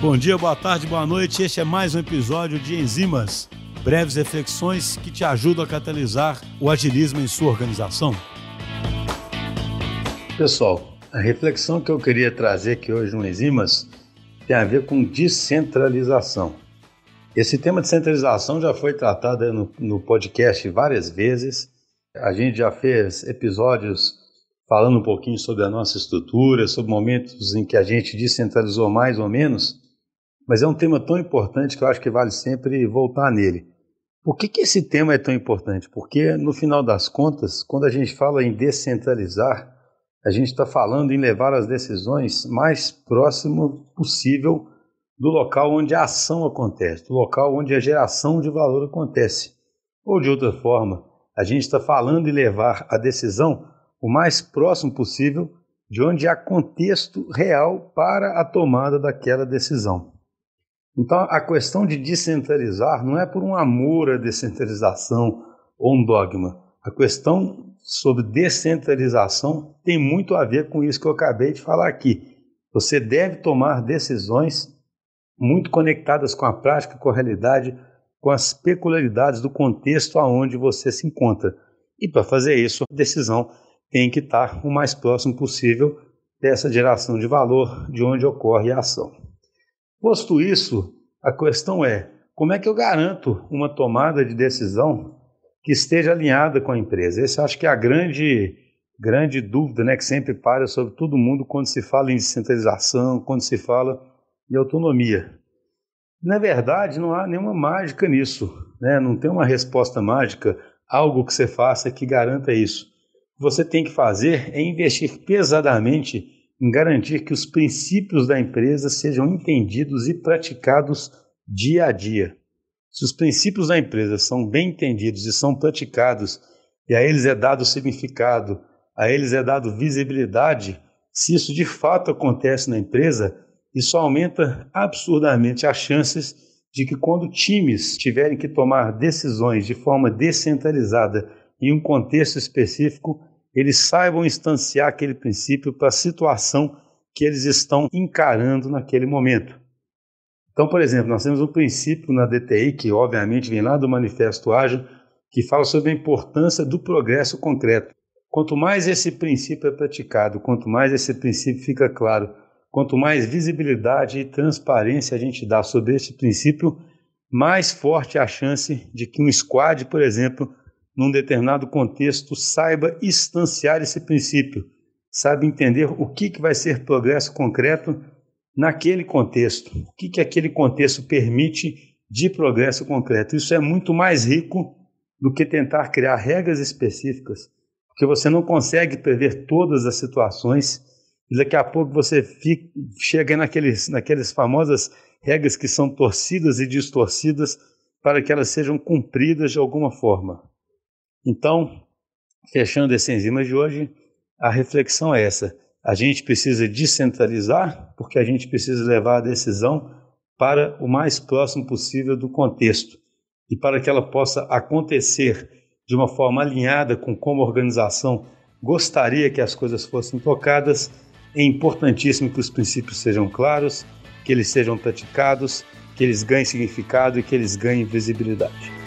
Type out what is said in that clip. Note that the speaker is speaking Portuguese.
Bom dia, boa tarde, boa noite. Este é mais um episódio de Enzimas, breves reflexões que te ajudam a catalisar o agilismo em sua organização. Pessoal, a reflexão que eu queria trazer aqui hoje no Enzimas tem a ver com descentralização. Esse tema de centralização já foi tratado no, no podcast várias vezes. A gente já fez episódios falando um pouquinho sobre a nossa estrutura, sobre momentos em que a gente descentralizou mais ou menos, mas é um tema tão importante que eu acho que vale sempre voltar nele. Por que, que esse tema é tão importante? Porque, no final das contas, quando a gente fala em descentralizar, a gente está falando em levar as decisões mais próximo possível do local onde a ação acontece, do local onde a geração de valor acontece. Ou de outra forma, a gente está falando em levar a decisão o mais próximo possível de onde há contexto real para a tomada daquela decisão. Então, a questão de descentralizar não é por um amor à descentralização ou um dogma. A questão sobre descentralização tem muito a ver com isso que eu acabei de falar aqui. Você deve tomar decisões muito conectadas com a prática, com a realidade, com as peculiaridades do contexto aonde você se encontra. E para fazer isso, a decisão tem que estar o mais próximo possível dessa geração de valor de onde ocorre a ação. Posto isso, a questão é: como é que eu garanto uma tomada de decisão que esteja alinhada com a empresa? Essa acho que é a grande, grande dúvida né, que sempre para sobre todo mundo quando se fala em descentralização, quando se fala em autonomia. Na verdade, não há nenhuma mágica nisso, né? não tem uma resposta mágica, algo que você faça que garanta isso. O que você tem que fazer é investir pesadamente em garantir que os princípios da empresa sejam entendidos e praticados dia a dia. Se os princípios da empresa são bem entendidos e são praticados, e a eles é dado significado, a eles é dado visibilidade, se isso de fato acontece na empresa, isso aumenta absurdamente as chances de que quando times tiverem que tomar decisões de forma descentralizada em um contexto específico, eles saibam instanciar aquele princípio para a situação que eles estão encarando naquele momento. Então, por exemplo, nós temos um princípio na DTI, que obviamente vem lá do Manifesto Ágil, que fala sobre a importância do progresso concreto. Quanto mais esse princípio é praticado, quanto mais esse princípio fica claro, quanto mais visibilidade e transparência a gente dá sobre esse princípio, mais forte é a chance de que um squad, por exemplo, num determinado contexto, saiba instanciar esse princípio, saiba entender o que, que vai ser progresso concreto naquele contexto, o que, que aquele contexto permite de progresso concreto. Isso é muito mais rico do que tentar criar regras específicas, porque você não consegue prever todas as situações e daqui a pouco você fica, chega naqueles, naquelas famosas regras que são torcidas e distorcidas para que elas sejam cumpridas de alguma forma. Então, fechando esse enzima de hoje, a reflexão é essa. A gente precisa descentralizar, porque a gente precisa levar a decisão para o mais próximo possível do contexto. E para que ela possa acontecer de uma forma alinhada com como a organização gostaria que as coisas fossem tocadas, é importantíssimo que os princípios sejam claros, que eles sejam praticados, que eles ganhem significado e que eles ganhem visibilidade.